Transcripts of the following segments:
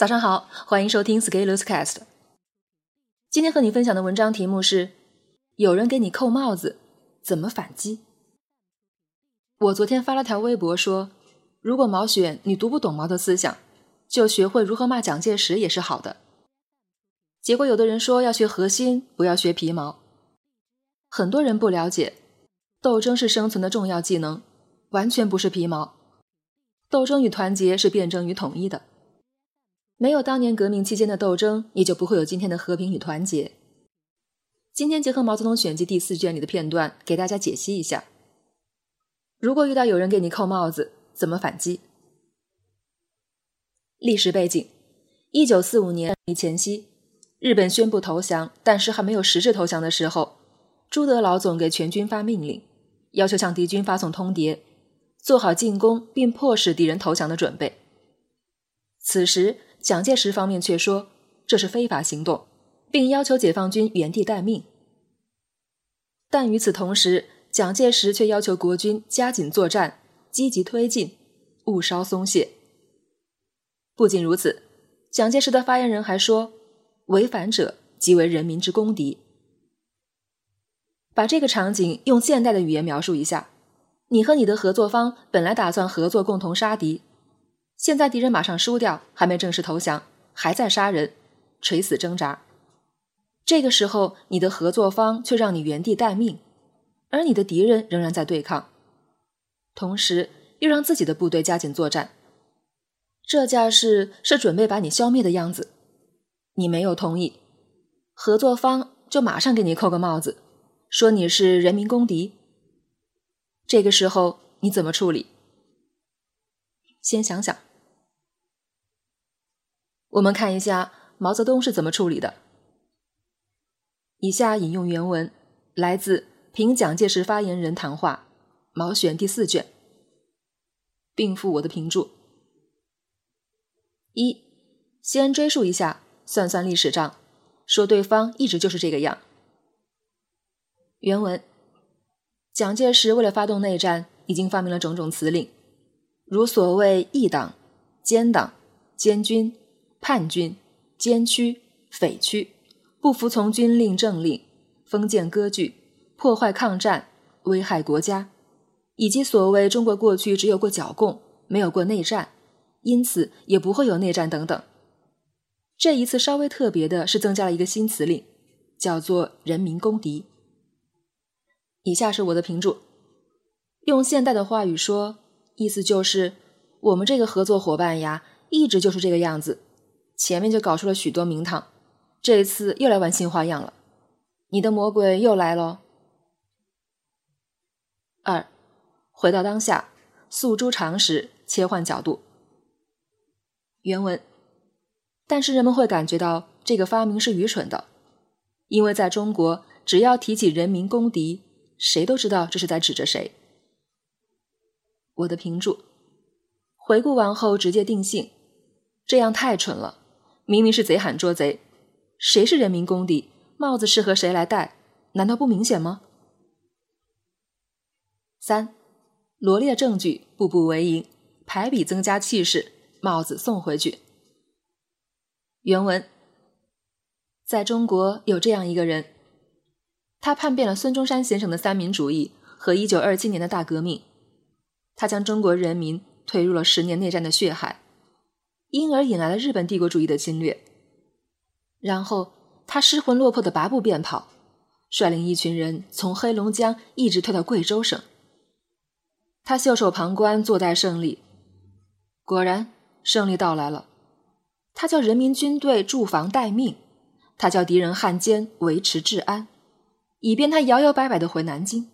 早上好，欢迎收听 Scalers Cast。今天和你分享的文章题目是：有人给你扣帽子，怎么反击？我昨天发了条微博说，如果毛选你读不懂毛的思想，就学会如何骂蒋介石也是好的。结果有的人说要学核心，不要学皮毛。很多人不了解，斗争是生存的重要技能，完全不是皮毛。斗争与团结是辩证与统一的。没有当年革命期间的斗争，也就不会有今天的和平与团结。今天结合《毛泽东选集》第四卷里的片段，给大家解析一下：如果遇到有人给你扣帽子，怎么反击？历史背景：一九四五年前夕，日本宣布投降，但是还没有实质投降的时候，朱德老总给全军发命令，要求向敌军发送通牒，做好进攻并迫使敌人投降的准备。此时。蒋介石方面却说这是非法行动，并要求解放军原地待命。但与此同时，蒋介石却要求国军加紧作战，积极推进，勿稍松懈。不仅如此，蒋介石的发言人还说：“违反者即为人民之公敌。”把这个场景用现代的语言描述一下：你和你的合作方本来打算合作，共同杀敌。现在敌人马上输掉，还没正式投降，还在杀人，垂死挣扎。这个时候，你的合作方却让你原地待命，而你的敌人仍然在对抗，同时又让自己的部队加紧作战。这架势是准备把你消灭的样子。你没有同意，合作方就马上给你扣个帽子，说你是人民公敌。这个时候你怎么处理？先想想。我们看一下毛泽东是怎么处理的。以下引用原文，来自《凭蒋介石发言人谈话》毛选第四卷，并附我的评注。一，先追溯一下，算算历史账，说对方一直就是这个样。原文：蒋介石为了发动内战，已经发明了种种辞令，如所谓“异党”“奸党”“奸军”。叛军、奸区、匪区，不服从军令政令，封建割据，破坏抗战，危害国家，以及所谓中国过去只有过剿共，没有过内战，因此也不会有内战等等。这一次稍微特别的是增加了一个新词令，叫做“人民公敌”。以下是我的评注，用现代的话语说，意思就是我们这个合作伙伴呀，一直就是这个样子。前面就搞出了许多名堂，这一次又来玩新花样了。你的魔鬼又来喽。二，回到当下，诉诸常识，切换角度。原文，但是人们会感觉到这个发明是愚蠢的，因为在中国，只要提起人民公敌，谁都知道这是在指着谁。我的评注，回顾完后直接定性，这样太蠢了。明明是贼喊捉贼，谁是人民公敌？帽子适合谁来戴？难道不明显吗？三，罗列证据，步步为营，排比增加气势，帽子送回去。原文：在中国有这样一个人，他叛变了孙中山先生的三民主义和一九二七年的大革命，他将中国人民推入了十年内战的血海。因而引来了日本帝国主义的侵略。然后他失魂落魄的拔步便跑，率领一群人从黑龙江一直退到贵州省。他袖手旁观，坐待胜利。果然，胜利到来了。他叫人民军队驻防待命，他叫敌人汉奸维持治安，以便他摇摇摆摆的回南京。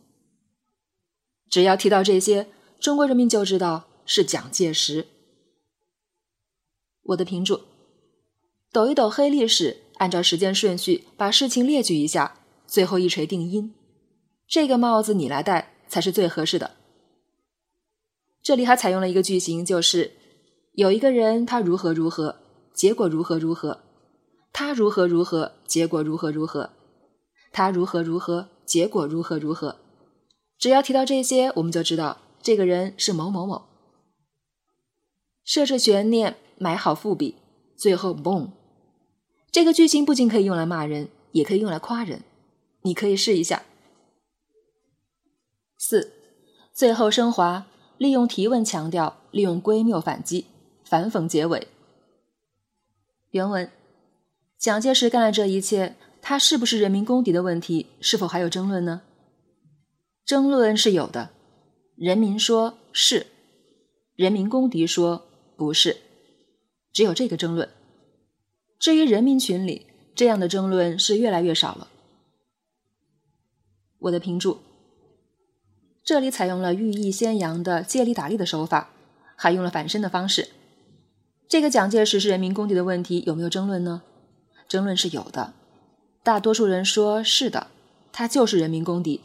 只要提到这些，中国人民就知道是蒋介石。我的评注：抖一抖黑历史，按照时间顺序把事情列举一下，最后一锤定音。这个帽子你来戴才是最合适的。这里还采用了一个句型，就是有一个人他如何如何，结果如何如何；他如何如何，结果如何如何；他如何如何，结果如何如何。只要提到这些，我们就知道这个人是某某某。设置悬念。埋好伏笔，最后 boom。这个句型不仅可以用来骂人，也可以用来夸人。你可以试一下。四，最后升华，利用提问强调，利用归谬反击，反讽结尾。原文：蒋介石干了这一切，他是不是人民公敌的问题，是否还有争论呢？争论是有的。人民说是，人民公敌说不是，只有这个争论。至于人民群里，这样的争论是越来越少了。我的评注，这里采用了寓意先扬的借力打力的手法，还用了反身的方式。这个蒋介石是人民公敌的问题有没有争论呢？争论是有的，大多数人说是的，他就是人民公敌。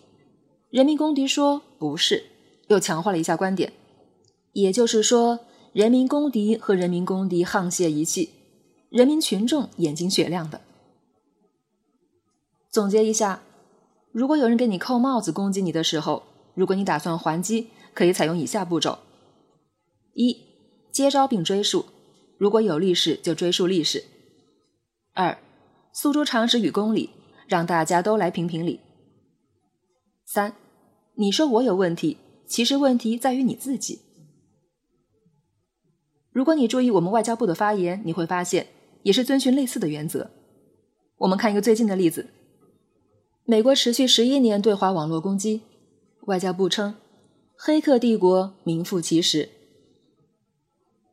人民公敌说不是，又强化了一下观点。也就是说，人民公敌和人民公敌沆瀣一气，人民群众眼睛雪亮的。总结一下。如果有人给你扣帽子攻击你的时候，如果你打算还击，可以采用以下步骤：一、接招并追溯，如果有历史就追溯历史；二、诉诸常识与公理，让大家都来评评理；三、你说我有问题，其实问题在于你自己。如果你注意我们外交部的发言，你会发现也是遵循类似的原则。我们看一个最近的例子。美国持续十一年对华网络攻击，外交部称“黑客帝国名副其实”。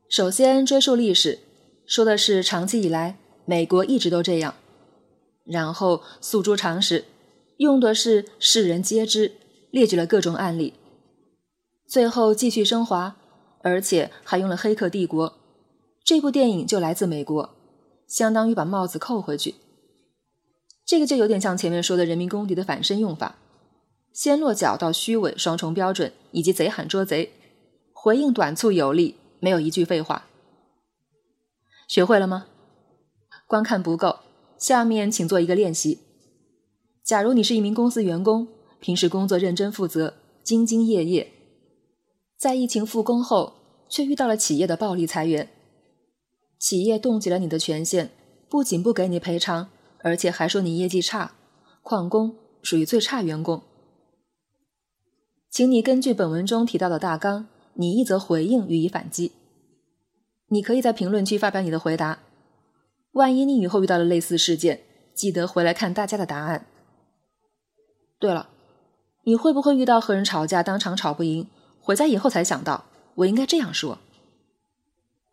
首先追溯历史，说的是长期以来美国一直都这样；然后诉诸常识，用的是世人皆知，列举了各种案例；最后继续升华，而且还用了《黑客帝国》这部电影就来自美国，相当于把帽子扣回去。这个就有点像前面说的人民公敌的反身用法，先落脚到虚伪、双重标准以及贼喊捉贼，回应短促有力，没有一句废话。学会了吗？观看不够，下面请做一个练习。假如你是一名公司员工，平时工作认真负责、兢兢业业，在疫情复工后，却遇到了企业的暴力裁员，企业冻结了你的权限，不仅不给你赔偿。而且还说你业绩差，旷工属于最差员工。请你根据本文中提到的大纲，拟一则回应予以反击。你可以在评论区发表你的回答。万一你以后遇到了类似事件，记得回来看大家的答案。对了，你会不会遇到和人吵架，当场吵不赢，回家以后才想到我应该这样说？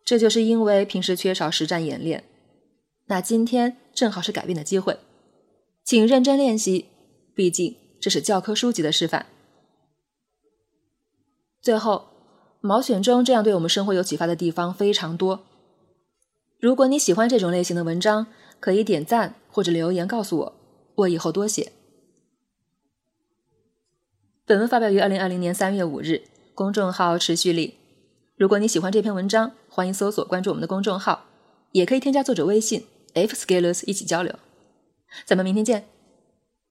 这就是因为平时缺少实战演练。那今天正好是改变的机会，请认真练习，毕竟这是教科书级的示范。最后，毛选中这样对我们生活有启发的地方非常多。如果你喜欢这种类型的文章，可以点赞或者留言告诉我，我以后多写。本文发表于二零二零年三月五日，公众号持续力。如果你喜欢这篇文章，欢迎搜索关注我们的公众号，也可以添加作者微信。F Scalers 一起交流，咱们明天见。